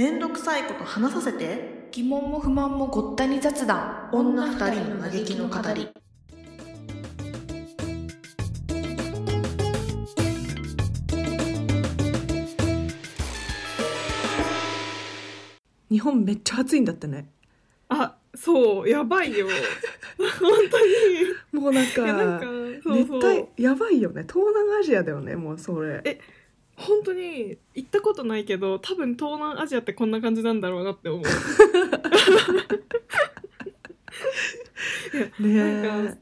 めんどくさいこと話させて。疑問も不満もごったに雑談。女二人の嘆きの語り。日本めっちゃ暑いんだってね。あそうやばいよ。本当に。もうなんいやなんかかそう熱そう。帯やばいよね。東南アジアだよねもうそれ。え本当に行ったことないけど多分東南アジアってこんな感じなんだろうなって思う。ねなんか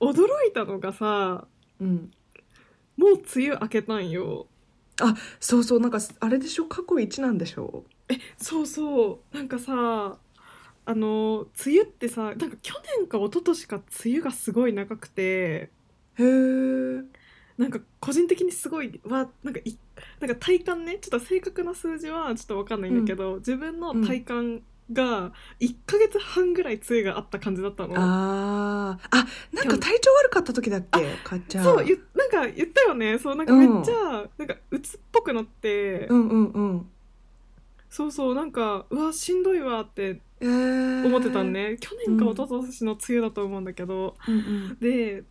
驚いたのがさうん。もう梅雨明けたんよ。そうそうなんかあれでしょ？過去一なんでしょ？そうそう。なんかさあの梅雨ってさなんか去年か一昨年か梅雨がすごい長くて。へえなんか個人的にすごいわなんかいなんか体感ねちょっと正確な数字はちょっと分かんないんだけど、自分の体感が1ヶ月半ぐらい梅雨があった感じだったの。あー。あなんか体調悪かった時だっけ？かっちゃん。そうゆなんか言ったよね。そうなんかめっちゃ、なんか鬱っぽくなって、うんうんうん。そうそうなんかうわしんどいわってえー、思ってたんね、去年か一昨年の梅雨だと思うんだけど、うんうん。で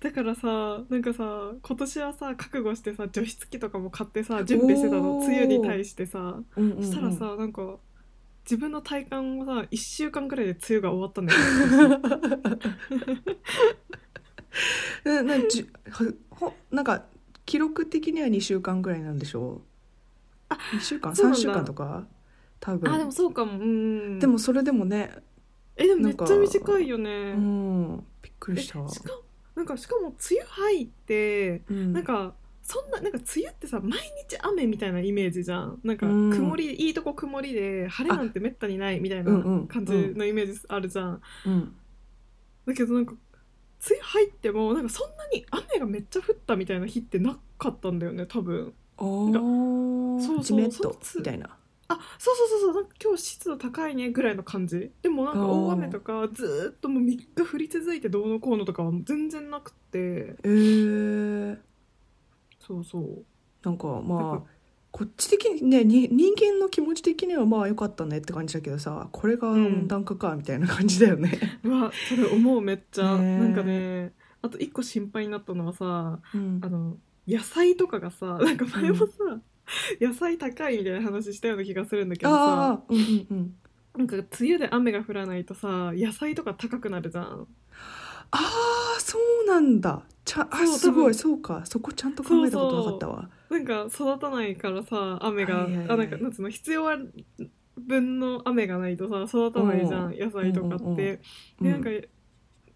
だからさなんかさ今年はさ覚悟してさ除湿機とかも買ってさ準備してたの。梅雨に対してさ。うんうんうん。そしたらさなんか自分の体感はさ1週間ぐらいで梅雨が終わったんだよ。えなじはほなんか記録的には2週間ぐらいなんでしょ？うあ2週間？3そうなんだ。週間とか？多分。あでもそうかも。うんでもそれでもねえでもめっちゃ短いよね。うん。びっくえりした。しかなんかしかも梅雨入ってうん。なんかそんななんか梅雨ってさ毎日雨みたいなイメージじゃん。なんかうん。曇り、いいとこ曇りで晴れなんてめったにないみたいなうんうん感じのイメージあるじゃん、うん。だけどなんか梅雨入ってもなんかそんなに雨がめっちゃ降ったみたいな日ってなかったんだよね多分。おなんーそうそうジメッとそのつみたいなあそうそうそうそうなんか今日湿度高いねぐらいの感じ。でもなんか大雨とかずーっともう3日降り続いてどうのこうのとかは全然なくて。えー、そうそう。なんかまあかこっち的にねに人間の気持ち的にはまあ良かったねって感じだけどさこれが温暖化かみたいな感じだよね、うわそれ思うめっちゃ、ねえなんかねあと一個心配になったのはさうん。あの野菜とかがさなんか前もさ、野菜高いみたいな話したような気がするんだけどさ。うんうんうん。なんか梅雨で雨が降らないとさ野菜とか高くなるじゃん。ああそうなんだ。ちゃあすごい。そうか。そこちゃんと考えたことなかったわ。なんか育たないからさ雨が、はいはいはい。あなんかなんつうの必要は分の雨がないとさ育たないじゃん野菜とかって、でなんか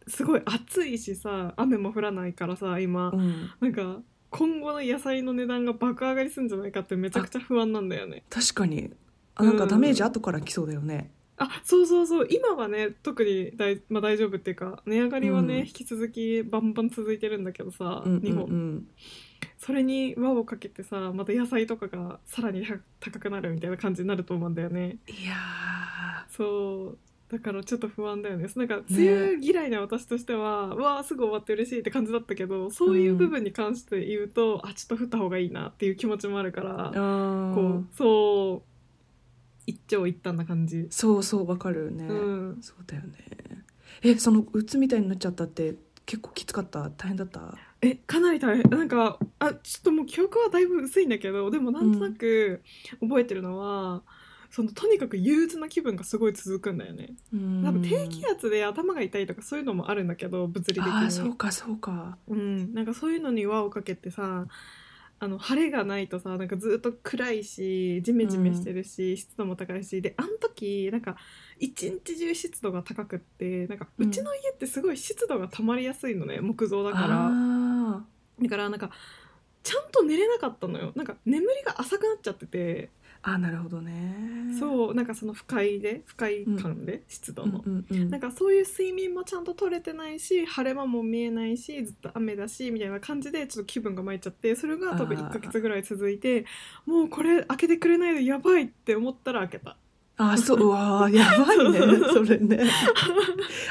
すごい暑いしさ雨も降らないからさ今、うん、なんか今後の野菜の値段が爆上がりするんじゃないかってめちゃくちゃ不安なんだよね。確かに。あなんかうん。ダメージ後から来そうだよね、あそうそうそう。今はね特に大,、まあ、大丈夫っていうか値上がりはね、うん。引き続きバンバン続いてるんだけどさ、うんうん日本、うんそれに輪をかけてさまた野菜とかがさらには高くなるみたいな感じになると思うんだよね。いやそうだからちょっと不安だよね。なんか梅雨嫌いな私としては、うわあすぐ終わって嬉しいって感じだったけどそういう部分に関して言うと、あちょっと降った方がいいなっていう気持ちもあるからこー。うそう一長一短な感じ、そうそうわかるね、うん。そうだよね。えそのうつみたいになっちゃったって結構きつかった？大変だった？えかなり大変。なんかあちょっともう記憶はだいぶ薄いんだけどでもなんとなく覚えてるのは、そのとにかく憂鬱な気分がすごい続くんだよね。多分低気圧で頭が痛いとかそういうのもあるんだけど物理的に。そうかそうか。うん、なんかそういうのに輪をかけてさあの晴れがないとさなんかずっと暗いしジメジメしてるし、湿度も高いしであの時なんか一日中湿度が高くってなんかううんちの家ってすごい湿度が溜まりやすいのね木造だから。あだからなんかちゃんと寝れなかったのよ。なんか眠りが浅くなっちゃってて、ーあなるほどね。そうなんかその不快で不快感で、湿度の。なんかそういう睡眠もちゃんと取れてないし晴れ間も見えないしずっと雨だしみたいな感じでちょっと気分が参っちゃってそれが多分あー。1ヶ月ぐらい続いてもうこれ開けてくれないとやばいって思ったら開けた。あそううわーやばいね それね。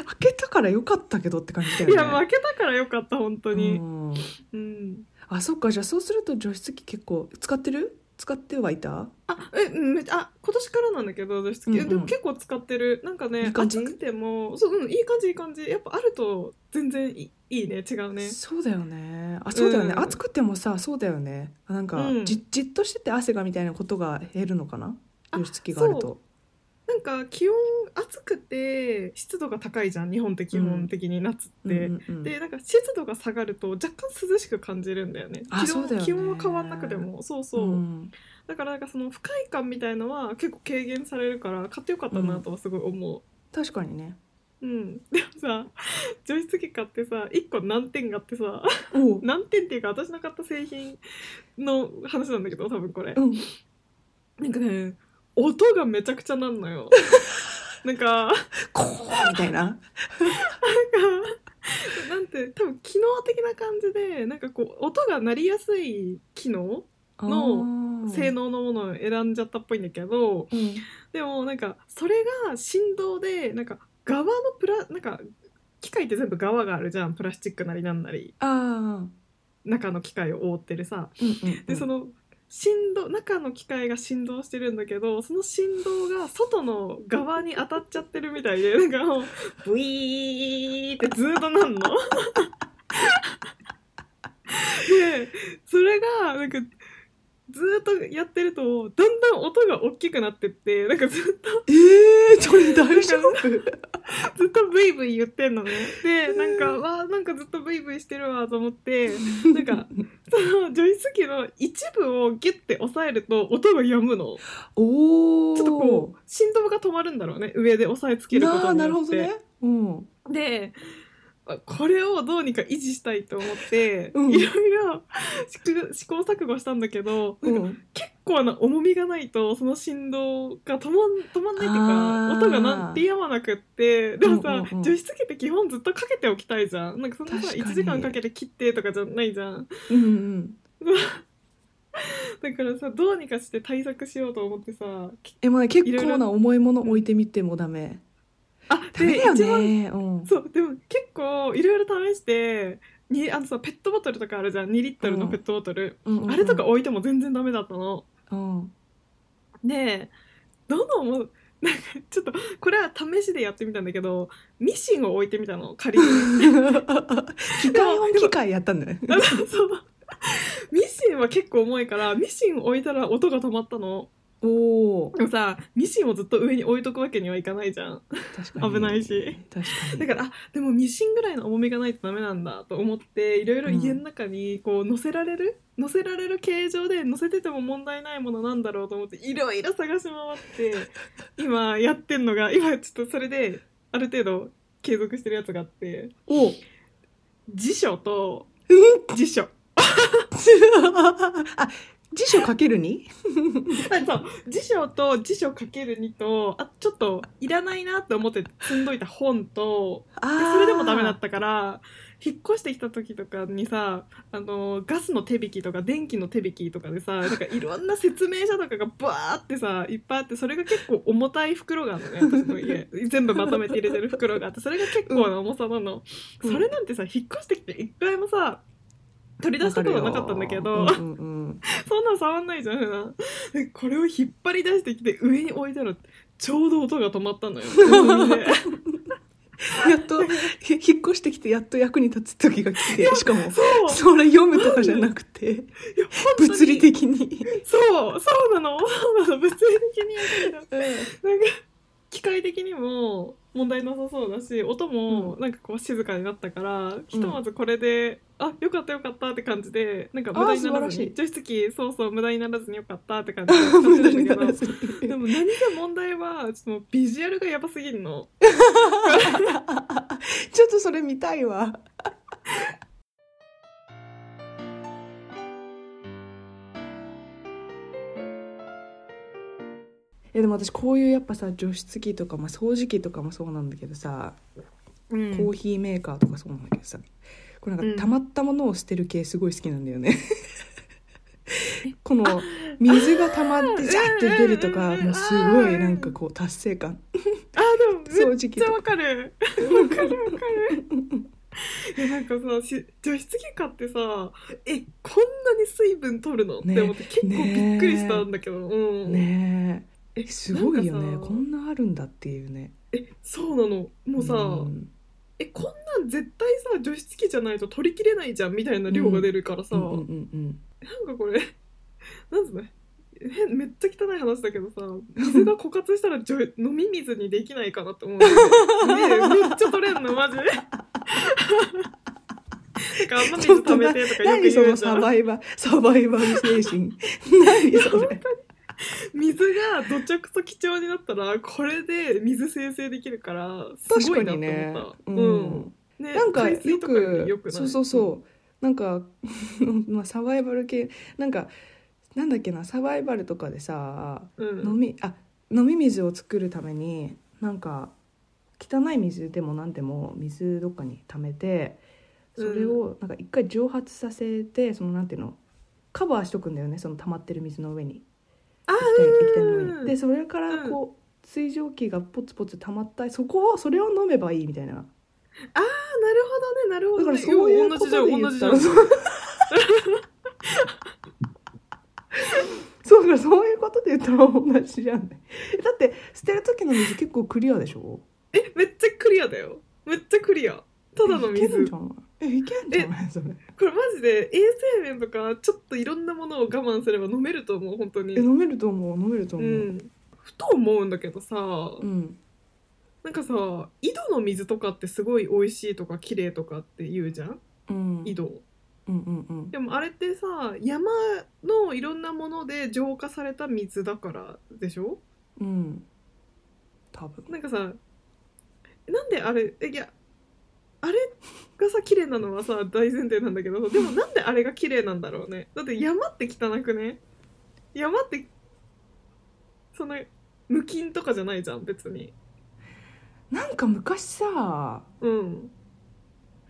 開けたからよかったけどって感じだよね。いやもう開けたからよかった本当に。うん。うん。あそっかじゃあそうすると除湿機結構使ってる？使ってはいた？あえうんめっちゃあ今年からなんだけど除湿機、うんうん。でも結構使ってる。なんかねいい感じ？暑くても。そう、うん、いい感じいい感じ。やっぱあると全然いいいいね。違うね。そうだよね。あそうだよね、うん。暑くてもさそうだよね。なんか、うん。じじっとしてて汗がみたいなことが減るのかな？あ除湿機があるそとなんか気温暑くて湿度が高いじゃん日本って基本的に夏って、うんうんうんでなんか湿度が下がると若干涼しく感じるんだよね。気温ね。気温は変わんなくても。そうそう、ん。だからなんかその不快感みたいのは結構軽減されるから買ってよかったなとはすごい思確かにね。ううん、でもさ除湿機買ってさ1個難点があってさ 難点っていうか私の買った製品の話なんだけど多分これ、うん。なんかね音がめちゃくちゃなんのよ。なんかこうみたいな。なんて多分機能的な感じでなんかこう音が鳴りやすい機能の性能のものを選んじゃったっぽいんだけど、うん。でもなんかそれが振動でなんか側のプラなんか機械って全部側があるじゃん。プラスチックなりなんなり。ああ中の機械を覆ってるさ。うんうんうん。でその振動中の機械が振動してるんだけどその振動が外の側に当たっちゃってるみたいでなんかもうブイーってずっとなんの。でそれがなんかずーっとやってるとだんだん音が大きくなってってなんかずっとえー、それ大丈夫？ずっとブイブイ言ってんのね。でなんかわーなんかずっとブイブイしてるわと思ってなんかそのジョイス機の一部をギュッて押さえると音が止むの。おおちょっとこう振動が止まるんだろうね。上で押さえつけることになるよって。ほどね。うん。であこれをどうにか維持したいと思って、うん。いろいろ試行錯誤したんだけど、うん。結構な重みがないとその振動が止まん止まんないっていうか音が鳴ってやまなくってでもさ、うんうんうん。除湿機って基本ずっとかけておきたいじゃん。なんかそんなさ確かに。1時間かけて切ってとかじゃないじゃん。うんうん だからさどうにかして対策しようと思ってさきえまあ結構な重いもの置いてみてもダメあダメだよ一うん。そうでも結構いろいろ試してにあのさペットボトルとかあるじゃん。2リットルのペットボトル、うんうんうん。あれとか置いても全然ダメだったの。うん。でどのもうなんかちょっとこれは試しでやってみたんだけどミシンを置いてみたの。仮に。機械音機械やったんだミシンは結構重いからミシンを置いたら音が止まったのおおでもさミシンをずっと上に置いとくわけにはいかないじゃん。確かに。危ないし。確かに。だからあでもミシンぐらいの重みがないとダメなんだと思っていろいろ家の中にこう乗せられる、乗せられる形状で乗せてても問題ないものなんだろうと思っていろいろ探し回って 今やってんのが今ちょっとそれである程度継続してるやつがあってお。辞書とうん辞書。あ辞書かけるに？あそう。辞書と辞書かける2とあちょっといらないなって思って積んどいた本とでそれでもダメだったから引っ越してきた時とかにさあのガスの手引きとか電気の手引きとかでさなんかいろんな説明書とかがバーってさいっぱいあってそれが結構重たい袋があるのね私の家。全部まとめて入れてる袋があってそれが結構な重さなの、うん。それなんてさ引っ越してきて一回もさ取り出したことなかったんだけど、うんうんうん。そんなん触んないじゃん普段。で これを引っ張り出してきて上に置いたらちょうど音が止まったのよ やっとひ引っ越してきてやっと役に立つ時が来てしかもそれ読むとかじゃなくて物理的に。そうそうなのそうなの物理的にやるけどなんか機械的にも問題なさそうだし音もなんかこう静かになったから、ひとまずこれであよかったよかったって感じでなんか無駄にならずに。除湿機そうそう無駄にならずによかったって感じで。無駄にならずに。でも何せ問題はそのビジュアルがやばすぎるの。ちょっとそれ見たいわ。えでも私こういうやっぱさ除湿機とか、まあ、掃除機とかもそうなんだけどさ、うん。コーヒーメーカーとかそうなんだけどさこれなんうん。か溜まったものを捨てる系すごい好きなんだよね。この水が溜まってジャッて出るとかうんもうすごいなんかこう達成感。あでも めっ掃除機とかちゃわかる。わかるわかる。いやなんかさし除湿機買ってさえこんなに水分取るの、ね。って思って結構びっくりしたんだけど、うんねえ。えすごいよね。こんなあるんだっていうね。えそうなの？もうさ、うんえこんなん絶対さ除湿機じゃないと取りきれないじゃんみたいな量が出るからさ、うんうんうんなんかこれなんつうの変めっちゃ汚い話だけどさ水が枯渇したらじょ飲み水にできないかなって思うね。ねめっちゃ取れんのマジで。なんか雨水溜めてとかよく言うじゃん。サバイバサバイバル精神。何それ 水がどちゃくそ貴重になったらこれで水生成できるからす確かごいなってにね。思った、うん。ねなんかよく良くない？そうそうそう。なんか まあサバイバル系。なんかなんだっけなサバイバルとかでさうん、飲みあ飲み水を作るためになんか汚い水でも何でも水どっかに溜めてそれをなんか一回蒸発させてそのなんていうのカバーしとくんだよねその溜まってる水の上に。あ液体のに。でそれからこう水蒸気がポツポツ溜まったそこをそれを飲めばいいみたいな。あーなるほどねなるほだからどねそういうことで言ったら。そう。そうだからそういうことで言ったら同じじゃんね。だって捨てる時の水結構クリアでしょ？えめっちゃクリアだよ。めっちゃクリア。ただの水。えいけんじゃない？それこれマジで衛生面とかちょっといろんなものを我慢すれば飲めると思う本当に。え飲めると思う飲めるとう。思う、ん。ふと思うんだけどさ、うん。なんかさ井戸の水とかってすごい美味しいとか綺麗とかって言うじゃん？うん。井戸。うんうんうん。でもあれってさ山のいろんなもので浄化された水だからでしょ？うん。多分。なんかさなんであれえいやあれがさ綺麗なのはさ大前提なんだけど でもなんであれが綺麗なんだろうね。だって山って汚くね？山ってその無菌とかじゃないじゃん別に。なんか昔さうん。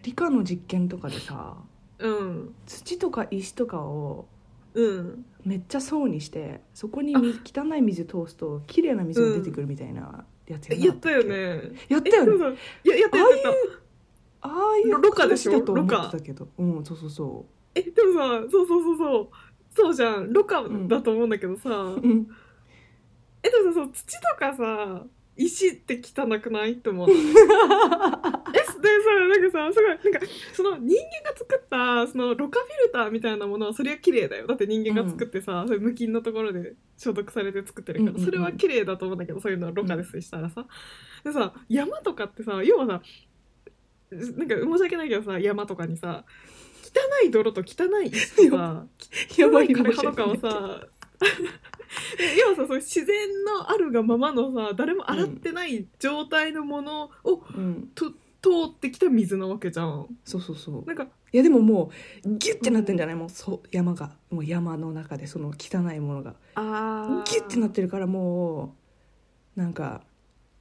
理科の実験とかでさうん。土とか石とかをうん。めっちゃ層にしてそこに水汚い水通すと綺麗な水が出てくるみたいなやつえやったよね。やったよね。ややったやったやったああいうロロカでしょ？ロカってたけど。うんそうそうそえでもさそうそうそうそう。そうじゃん。ロカだと思うんだけどさ、ううん。えでもさそう土とかさ石って汚くない？って思う。えでさなんかさすごいなんかその人間が作ったそのろ過フィルターみたいなものはそれは綺麗だよ。だって人間が作ってさ、それ無菌のところで消毒されて作ってるから、うんうんうん。それは綺麗だと思うんだけどそういうのはろ過ですしたらさ、でさ山とかってさ要はさなんか申し訳ないけどさ山とかにさ汚い泥と汚い石とさやばい。汚い枯れ葉とかをさえ 要はさそ自然のあるがままのさ誰も洗ってない状態のものをうん。と通ってきた水なわけじゃん。そうそうそう。なんかいやでももうギュッてなってんじゃない？もうそう山が。もう山の中でその汚いものが。あギュッてなってるからもうなんか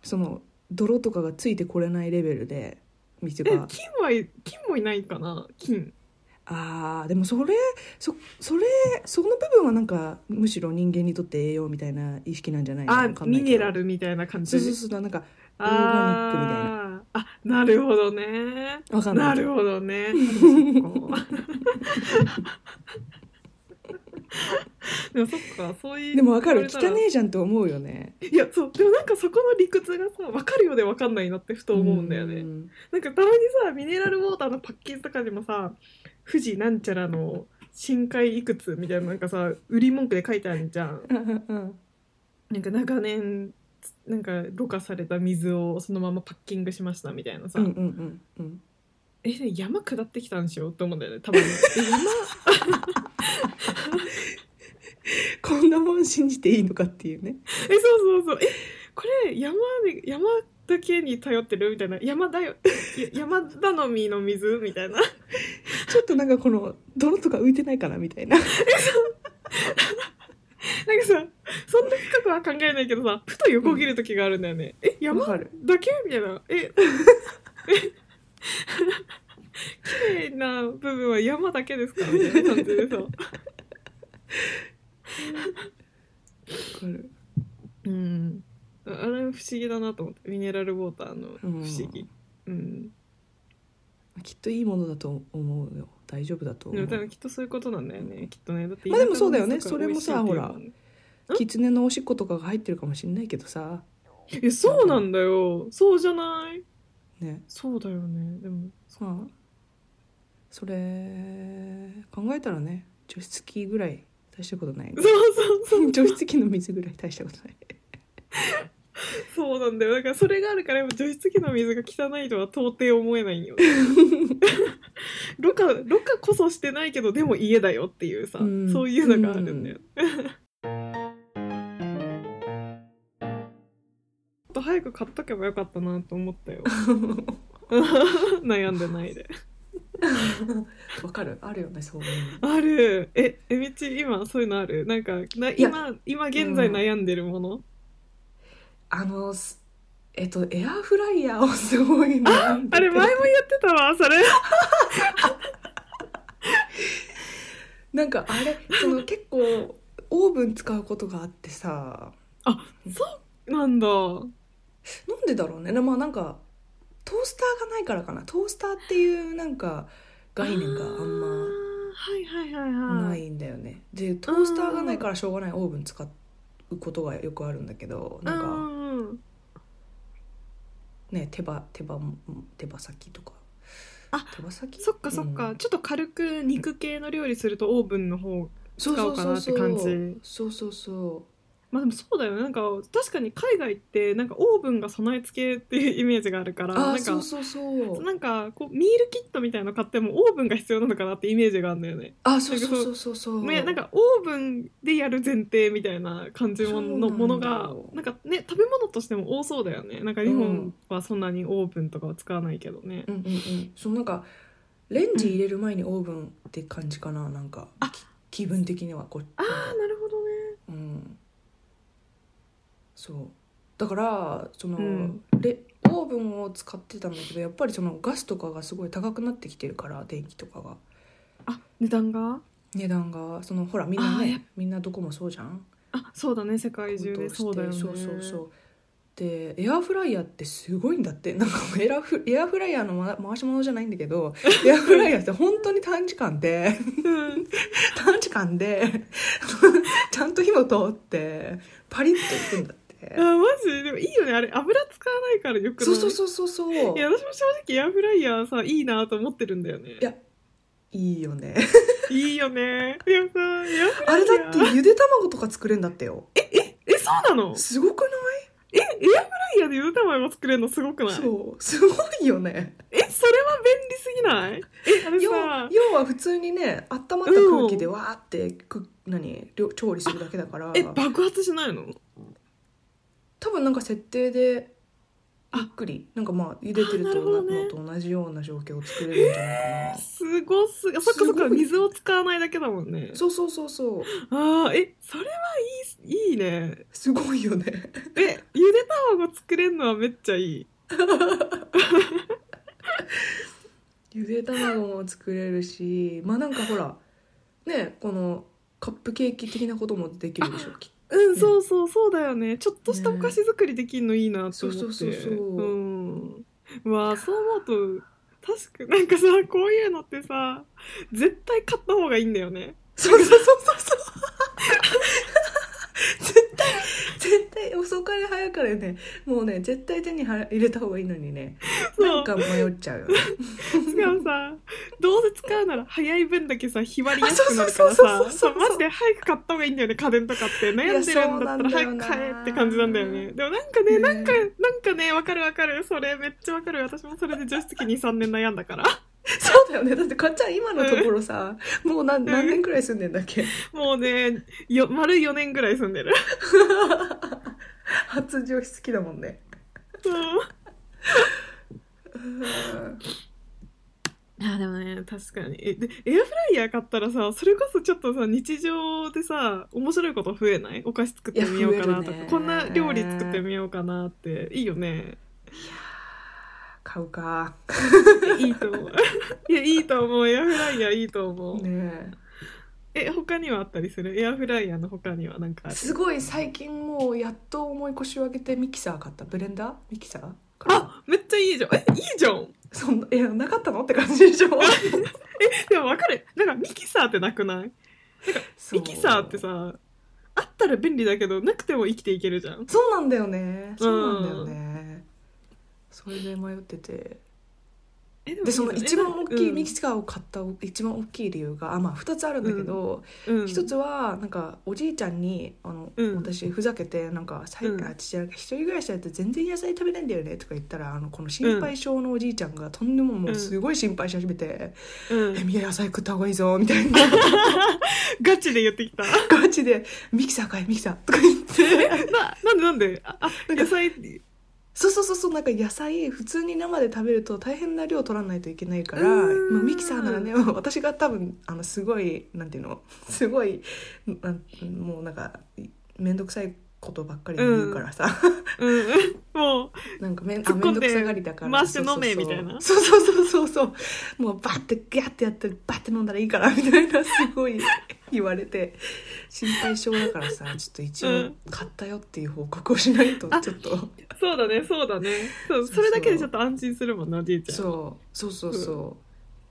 その泥とかがついてこれないレベルで水えが金はい金もいないかな？金。あーでもそれそそれその部分はなんかむしろ人間にとって栄養みたいな意識なんじゃないの？あわかんないけど。ミネラルみたいな感じ？そうそうそうなんかオーガニックみたいな。あーあなるほどね。わかんないなるほどね。そっか でもそっかそういうでもわかる汚ねえじゃんって思うよね。いやそうでもなんかそこの理屈がさ分かるようで分かんないなってふと思うんだよね。ん。なんかたまにさミネラルウォーターのパッケージとかにもさ富士なんちゃらの深海いくつみたいななんかさ売り文句で書いてあるじゃん。うんうんなんか長年なんかろ過された水をそのままパッキングしましたみたいなさ、うんうんうんうん。え山下ってきたんでしょ？って思うんだよね多分えこんなもん信じていいのかっていうね。山えそうそうそう。えこれ山で山だけに頼ってるみたいな。山だよ。や 山頼みの水みたいな。ちょっとなんかこの泥とか浮いてないかなみたいな。なんかさそんな深くは考えないけどさふと横切る時があるんだよね、えわ山だけみたいな。ええ な部分は山だけですかみたいな感じでさわかる。うん。あれ不思議だなと思ってミネラルウォーターの不思議。うん、きっといいものだと思うよ。大丈夫だと思う。でも多分きっとそういうことなんだよね。きっとね。だってまあでもそうだよね。田舎の水とかそれもさ美味しいっていう。もん？ね狐のおしっことかが入ってるかもしれないけどさ。いやそうなんだよ。そうじゃない？ね。そうだよね。でもまあそれ考えたらね除湿機ぐらい大したことない。ねそうそうそう。除湿機の水ぐらい大したことない。そうなんだよ。だからそれがあるからやっぱ除湿機の水が汚いとは到底思えないんよ ろ過ろ過こそしてないけどでも家だよっていうさ、うん。そういうのがあるんだよ、もっと早く買っとけばよかったなと思ったよ。悩んでないで わかる？あるよねそういうの。ある。ええみち今そういうのある？なんかな今今現在悩んでるもの、あのすえっとエアフライヤーをすごい悩んでて。あれ前も言ってたわそれ。なんかあれその結構オーブン使うことがあってさ。なんだ。なんでだろうね。なまあなんかトースターがないからかな。トースターっていうなんか概念があんまないんだよね。でトースターがないからしょうがないオーブン使うことがよくあるんだけどなんかうんね手羽手羽手羽先とか。あ手羽先？そっかそっか、うん。ちょっと軽く肉系の料理するとオーブンの方使うかなって感じ。そうそうそまあでもそうだよね。なんか確かに海外ってなんかオーブンが備え付けっていうイメージがあるからなんかーそうそうそう。なんかこうミールキットみたいなの買ってもオーブンが必要なのかなってイメージがあるんだよね。あそうそうそうそう。そうね、なんかオーブンでやる前提みたいな感じものものがなんかね食べ物としても多そうだよね。なんか日本はそんなにオーブンとかは使わないけどね、うんうんうん。そうなんかレンジ入れる前にオーブンって感じかななんか。気分的にはこう。ああなるほどねうんそう。だからその、うん。レオーブンを使ってたんだけどやっぱりそのガスとかがすごい高くなってきてるから電気とかが。あ値段が？値段がそのほらみんなねみんなどこもそうじゃん？あそうだね世界中でそうだよね。そうそうそう。でエアフライヤーってすごいんだって。なんかエラフエアフライヤーのま回し物じゃないんだけど エアフライヤーって本当に短時間でうん。短時間で ちゃんと火も通ってパリッといくんだってあマジ？でもいいよね。あれ油使わないからよくない？そうそうそうそうそう。いや私も正直エアフライヤーさいいなと思ってるんだよね。いやいいよね。いいよね。いやさあれだってゆで卵とか作れんだってよ。えそうなの？すごくない？えエアフライヤーでゆで卵作れるのすごくない？そうすごいよね。えそれは便利すぎない？えあれ要さ要は普通にね温まった空気でわーってく何？料調理するだけだから。え爆発しないの？多分なんか設定でゆっくりなんかまあ茹でてるあなるほどね。のと同じような状況を作れるんじゃないかな。すごすあそっかそっか水を使わないだけだもんね。そうそうそうそう。あーえそれはいいいいね。すごいよね。えゆで卵作れるのはめっちゃいい。ゆで卵も作れるしまあなんかほらねこのカップケーキ的なこともできるでしょきっ うん、ねそうそうそうだよね。ちょっとしたお菓子作りできるのいいなと思って。そうそうそうそう。うん。うわあそう思うと確かなんかさこういうのってさ絶対買った方がいいんだよね。そうそうそうそうそう。絶対絶対遅かれ早かれねもうね絶対手に入れた方がいいのにね。なんか迷っちゃうよね。しかもさどうせ使うなら早い分だけさ日割りやすくなるからさマジで早く買った方がいいんだよね家電とかって。悩んでるんだったら早く買えって感じなんだよね。でもなんかねねなんかなんかねわかるわかる。それめっちゃわかる。私もそれで除湿機23年悩んだから。そうだよね。だってかっちゃん今のところさもう何何年くらい住んでんだっけ？もうねよ丸4年ぐらい住んでる 初除湿機だもんね。いやでもね確かに。えでエアフライヤー買ったらさそれこそちょっとさ日常でさ面白いこと増えない？お菓子作ってみようかなとか、こんな料理作ってみようかなって。いいよね。買うか。いいと思う。いやいいと思う。エアフライヤーいいと思う、ねえ他にはあったりする？エアフライヤーの他には何かある？すごい最近もうやっと思い越しを上げてミキサー買った。ブレンダー？ミキサーあめっちゃいいじゃん。えいいじゃん。そんないやなかったの？って感じでしょ？でも分かる。なんかミキサーってなくない？ミキサーってさあったら便利だけどなくても生きていけるじゃん。そうなんだよね。そうなんだよね、それで迷ってて。えでその一番大きいミキササーを買った一番大きい理由があまあ2つあるんだけど、ー、うん。一つはなんかおじいちゃんにあの、うん。私ふざけてなんか「最うん。近一人暮らしだと全然野菜食べないんだよね」とか言ったらあのこの心配性のおじいちゃんがとんでももうすごい心配し始めてうん「えみや野菜食った方がいいぞ」みたいな。ガチで言ってきた。ガチで「ミキサー買えミキサー」とか言って。ななんでなんで？ああなんか野菜そうそうそうそうなんか野菜普通に生で食べると大変な量取らないといけないからうん。まあミキサーならね 私が多分あのすごいなんていうのすごいもうなんか面倒くさいことばっかり言うからさ、うん。もなんかめんあ突っ込んで面倒くさがりだから。回して飲めそうそうそうみたいなそう。そうそうそうそう。もうバッてギャッてやってバッて飲んだらいいからみたいなすごい言われて。心配性だからさちょっと一応うん買ったよっていう報告をしないとあちょっと。そうだねそうだね。そうそれだけでちょっと安心するもんなおじいちゃん。そう。そうそうそ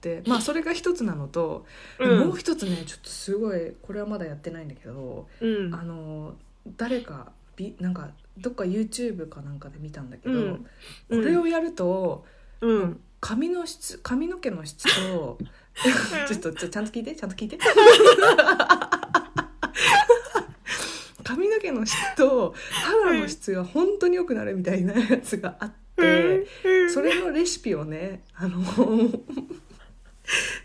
う、でまあそれが一つなのと、うん。もう一つねちょっとすごいこれはまだやってないんだけど、うん。あの誰かびなんかどっか YouTube かなんかで見たんだけど、うん。これをやると、うん。髪の質髪の毛の質と ちょっとちょちゃんと聞いてちゃんと聞いて。髪の毛の質と肌の質が本当に良くなるみたいなやつがあって、それのレシピをねあの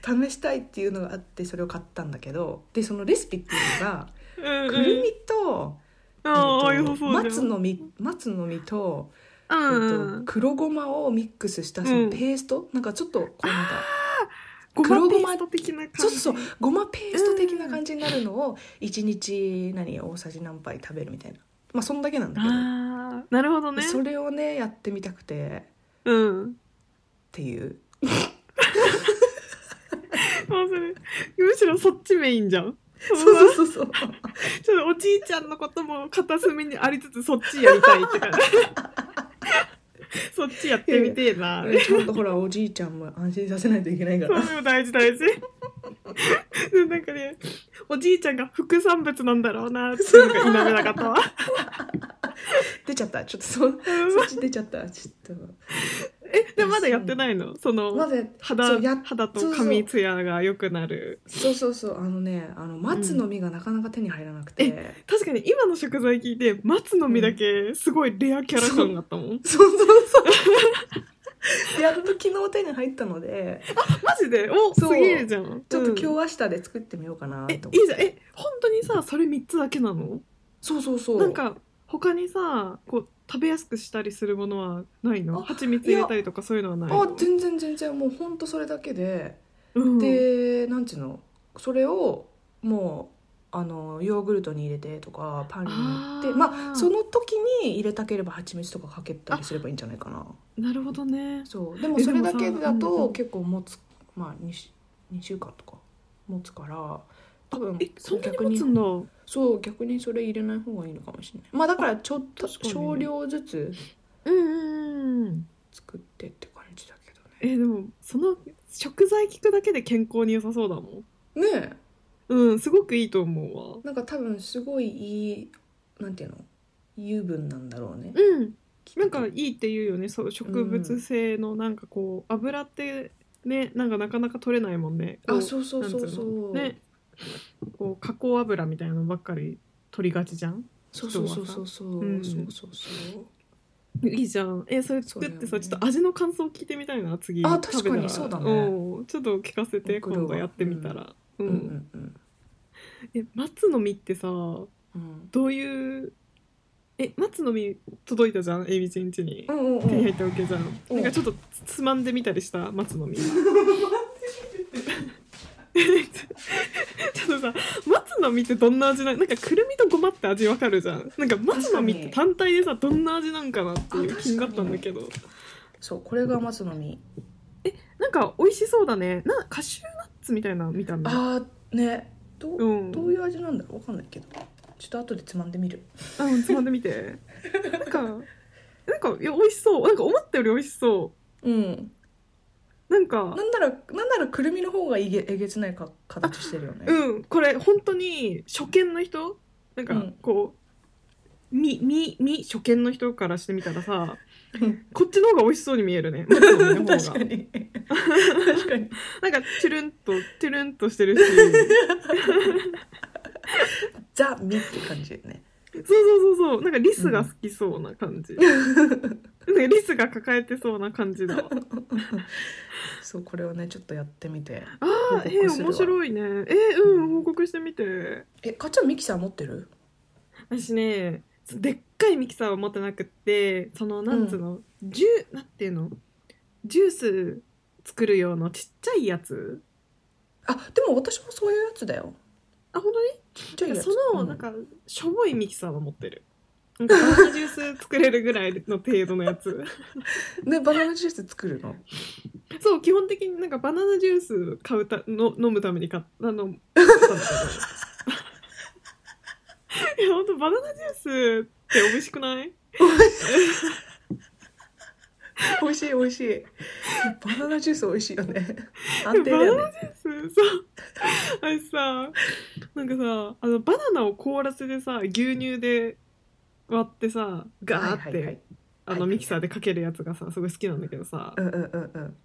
試したいっていうのがあってそれを買ったんだけどでそのレシピっていうのがうん。くるみと,、ああ松の実松の実と,、うえっんと黒ごまをミックスしたそのペースト、なんかちょっとこうなんかご黒ごま的な感じ。そうそうそう。ごまペースト的な感じになるのを1日何大さじ何杯食べるみたいな。まあそんだけなんだけど、ああなるほどね。それをねやってみたくて。っうん。ていう。むしろそっちメインじゃんそうそうそうそう。ちょっとおじいちゃんのことも片隅にありつつそっちやりたいって感じ。そっちやってみてえな。ちゃんとほらおじいちゃんも安心させないといけないから。そう大事大事。でなんかねおじいちゃんが副産物なんだろうなっていうのが否めなかったわ。出ちゃった。ちょっとそそっち出ちゃった。ちょっとえでもまだやってないの？そのまだ肌そうや肌と髪ツヤが良くなる。そうそうそう。あのねあの松の実がなかなか手に入らなくて、確かに今の食材聞いて松の実だけすごいレアキャラ感があったもん、そうそうそう。やっと昨日手に入ったので。マジで？おすげえじゃん。ちょっと今日うん明日で作ってみようかなえいと思って。いじゃん。え本当にさそれ3つだけなの？そうそうそう。なんか他にさこう食べやすくしたりするものはないの？あ蜂蜜入れたりとかそういうのはないの？あ全然全然もうほんとそれだけで、うん、でなんていうの？それをもうあのヨーグルトに入れてとかパンに塗ってまあその時に入れたければ蜂蜜とかかけたりすればいいんじゃないかな。なるほどね。そう。でもえそれだけだと結構持つまあ 2, 2週間とか持つから多分えそんなに逆に持つんだ。そう逆にそれ入れない方がいいのかもしれない。まあだからちょっと少量ずつうんうんうん作ってって感じだけどえでもその食材聞くだけで健康に良さそうだもん。ねねうんすごくいいと思うわ。えなんか多分すごいいいなんていうの？油分なんだろうね。うん。なんかいいって言うよね。そう植物性のなんかこう油ってねなんかなかなか取れないもんね。こあそうそうそうそうの？ねこう加工油みたいなのばっかり取りがちじゃん？そうそうそうそうそう。うんそうそうそういいじゃん。えそれ作ってさ、ね。ちょっと味の感想聞いてみたいな次あ確かにそうだね。うん。ちょっと聞かせて今度やってみたら。う、うん。んうんうん。え松の実ってさうん。どういうえ松の実届いたじゃん？エビちんちに。うんうんう手に入んったわけじゃん、うん。なんかちょっとつつまんでみたりした松の実 ちょっとさ松の実ってどんな味ななんかくるみとごまって味わかるじゃん。なんか松の実って単体でさどんな味なんかなっていうあ気になったんだけど。そうこれが松の実。なんか美味しそうだね。なカシューナッツみたいな見た目あーね。どう,、うん。どういう味なんだろうわかんないけど。ちょっと後でつまんでみる。あうんつまんでみて。なんかなんかいや美味しそう。なんか思ったより美味しそうんなんかなんならなんならくるみの方がえげえげつないか形してるよね。うん。これ本当に初見の人？なんかうん。こう、みみみ初見の人からしてみたらさうん。こっちの方が美味しそうに見えるね。松の実の方が。確かに。確かに。なんかチュルンとチュルンとしてるし。ザ・ミって感じねそうそうそうそう。なんかリスが好きそうな感じ、なんかリスが抱えてそうな感じだわ。そうこれをねちょっとやってみて。あーえ報告するわ。面白いね。えーうん報告してみて。えかっちゃんミキサー持ってる？私ねでっかいミキサーは持ってなくってそのなんつうの、ジュなんていうの？ジュース作る用のちっちゃいやつ。あでも私もそういうやつだよ。あ本当に？ちっちゃいやつ。その、うんなん。かしょぼいミキサーは持ってる。バナナジュース作れるぐらいの程度のやつ。でバナナジュース作るの？そう基本的になんかバナナジュース買うたの飲むために買ったあのいや本当バナナジュースって美味しくない？美味しい。美味しいバナナジュース美味しいよね。安定だよね。そう。あれさ なんかさあのバナナを凍らせてさ牛乳で割ってさガーって、はいはいはい。あのミキサーでかけるやつがさすごい好きなんだけどさ、うんうんうん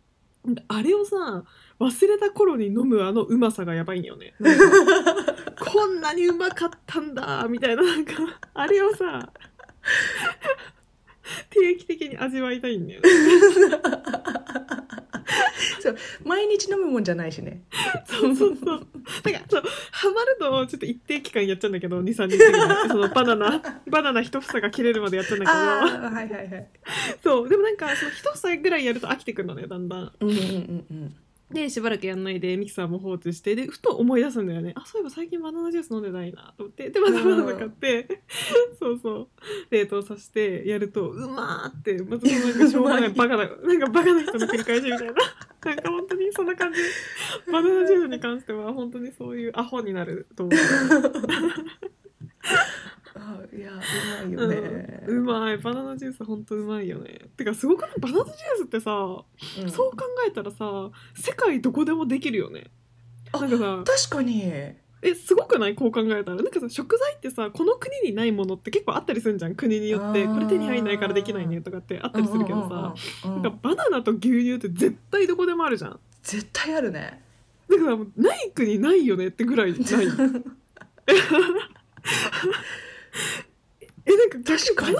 うん。あれをさ忘れた頃に飲むあのうまさがやばいんよね。こんなにうまかったんだみたいななんかあれをさ 定期的に味わいたいんだよね 毎日飲むもんじゃないしね。そうそうそう。なんかそうハマるとちょっと一定期間やっちゃうんだけど23日ぐらいそのバナナ バナナ一房が切れるまでやっちゃうんだああはいはいはい。けどそうでもなんかその一房ぐらいやると飽きてくるのねだんだん。うんうんうんうんでしばらくやんないでミキサーも放置してでふと思い出すんだよね。あそういえば最近バナナジュース飲んでないなと思って。でまたバナナ買ってそうそう。冷凍させてやるとうまーってまたそのなんかしょうがないバカななんかバカな人の繰り返しみたいななんか本当にそんな感じ。バナナジュースに関しては本当にそういうアホになると思う。あいやうまいよね、うん、うまい。バナナジュースほんとうまいよね。てかすごくバナナジュースってさ、うん。そう考えたらさ世界どこでもできるよね。あなんかさ確かにえすごくない？こう考えたら。なんかさ食材ってさこの国にないものって結構あったりするじゃん。国によって。これ手に入んないからできないねとかってあったりするけどさ、なんかバナナと牛乳って絶対どこでもあるじゃん。絶対あるね。だからもうない国ないよねってぐらいない。えなんか逆確かに。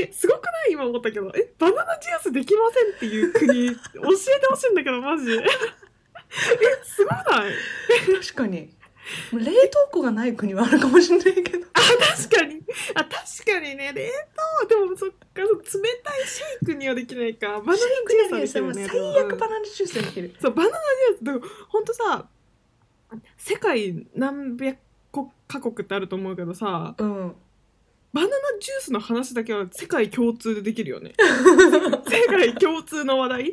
えすごくない？今思ったけど。えバナナジュースできませんっていう国教えてほしいんだけどマジ えすごない？確かに冷凍庫がない国はあるかもしれないけど。確かに。あ確かにね。冷凍でもそっか冷たいシェイクにはでききないか。バナナジュースはできるよね最悪バナナナジュースでできる。そうバナナジュースでもほんとさ世界何百カ国ってあると思うけどさうん。バナナジュースの話だけは世界共通でできるよね。世界共通の話題。ね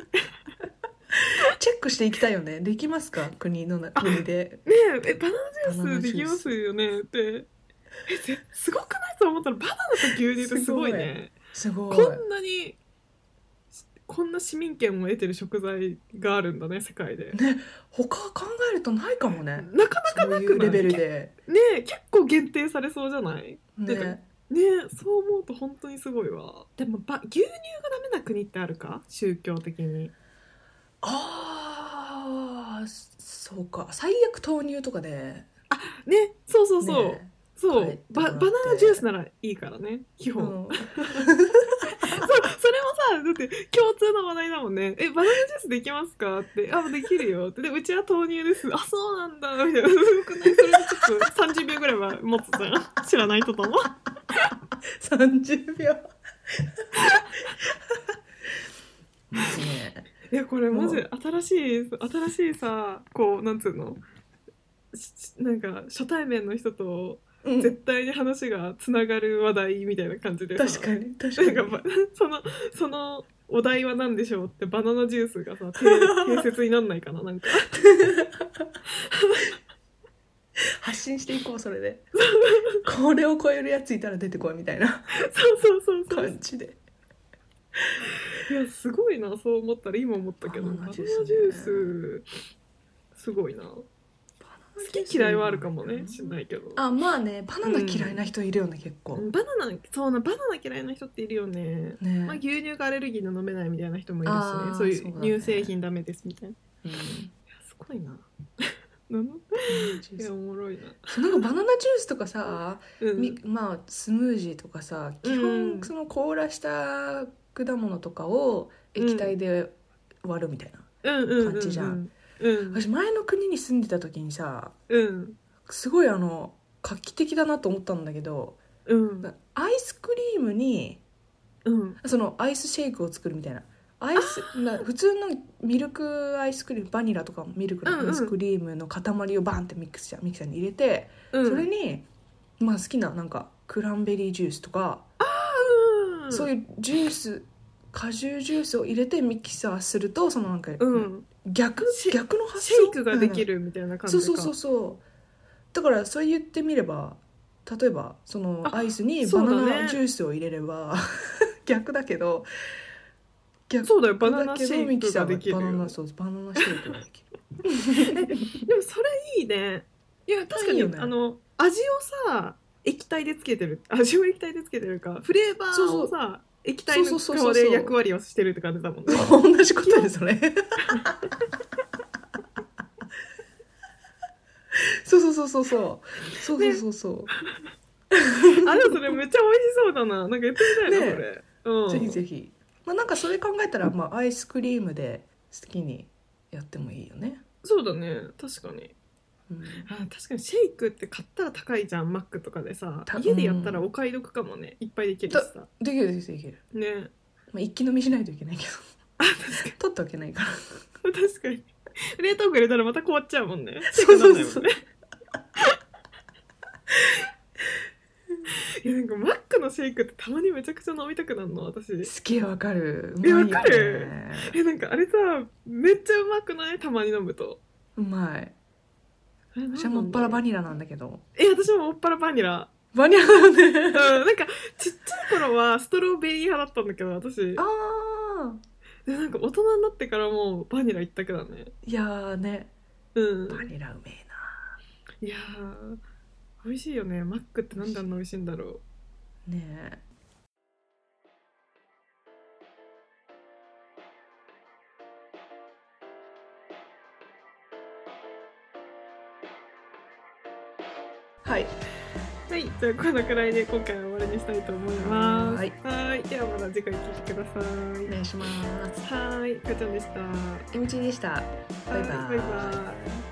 チェックしていきたいよね。できますか？国のな国で。え。えバナナジュースできますよねって。えぜすごくない？と思ったらバナナと牛乳ってすごい。ね。すごい。こんなにこんな市民権を得てる食材があるんだね世界で。ね他考えるとないかもね。なかなかなくレベルで。ねえ結構限定されそうじゃない？ね。ねえそう思うと本当にすごいわ。でもば牛乳がダメな国ってあるか？宗教的にああそうか。最悪豆乳とかで。ね。そうそうそう、ね。そう。ババナナジュースならいいからね。基本、うん。そうそれもさだって共通の話題だもんね「えバナナジュースできますか?」って「あできるよ」って。でうちは豆乳です。あそうなんだ。みたいな。ないそれでちょっと30秒ぐらいは持つじゃん知らない人とも。30秒。で すねいやこれマジ新しい新しいさこうなんつうの？しなんか初対面の人とうん。絶対に話がつながる話題みたいな感じで。さ確かに確かに。なんかば そのそのお題は何でしょうってバナナジュースがさ定定説になんないかななんか。発信していこうそれで。これを超えるやついたら出てこいみたいな。そうそうそうそう。感じでいやすごいなそう思ったら今思ったけどババナナジュースねすごいな。好き嫌いはあるかもねしんないけど。あまあねバナナ嫌いな人いるよね、結構。バナナそうなバナナ嫌いな人っているよね。ね、まあ、牛乳がアレルギーの飲めないみたいな人もいるしね。そういそう乳製品ダメですみたいな。いうん。やすごいな。いやおもろいな。なんかバナナジュースとかさ、うん。みまあスムージーとかさ基うん本その凍らした果物とかを液体で割るみたいな、感じじゃん。うん私前の国に住んでた時にさうん。すごいあの画期的だなと思ったんだけどうん。アイスクリームにうん。そのアイスシェイクを作るみたいな。アイスな普通のミルクアイスクリームバニラとかミルクのアイスクリームの塊をバンってミックスミキサーに入れて、うん。それに、まあ、好きななんかクランベリージュースとか、うんそういうジュース果汁ジュースを入れてミキサーするとそのなんか、うん。逆？逆の発シ想ェイクができるみたいな感じか。そうそうそうそう。だからそれ言ってみれば例えばそのあアイスにバナナジュースを入れれば、逆だけど逆そうだよ。バナナシェイクができるよ。バナナそうバナナシェイクができる。でもそれいいね。いや確かにね。あの味をさ液体でつけてる。味を液体でつけてるか。フレーバーをさ液体の側で役割をしてるって感じだもんね。同じことですそれ そうそうそうそうそう。そうそうそうそう、あでもそれめっちゃ美味しそうだな。なんか言ってみたいな、ね。それ、うん、ぜひぜひ。まあなんかそれ考えたら、まあ、アイスクリームで好きにやってもいいよね、そうだね。確かにうん。あ確かにシェイクって買ったら高いじゃんマックとかでさ。た家でやったらお買い得かもね。いっぱいできるしさ。できるできるできる、ね。まあ、一気飲みしないといけないけど。あ確かに。取っておけないから。確かに。冷凍庫入れたらまた凍っちゃうもんね。そうそうそう。いやなんかマックのシェイクってたまにめちゃくちゃ飲みたくなるの私。好きわかる。うえまいよね。わかる。えなんかあれさめっちゃうまくない？たまに飲むと。うまい私はもっぱらバニラなんだけど。え私ももっぱらバニラ。バニラだよねうん。なんかちっちゃい頃はストロベリー派だったんだけど私。ああでなんか大人になってからもうバニラ一択だね。いやーね。うん。バニラうめえいやー美味しいよね。マックってなんであんな美味しいんだろう。なねはいはい、じゃあこのくらいで今回は終わりにしたいと思います。はいはい、ではまた次回聞いてください。お願いしますはい、かちゃんでした。えみちでしたバイバイはいバイバイ。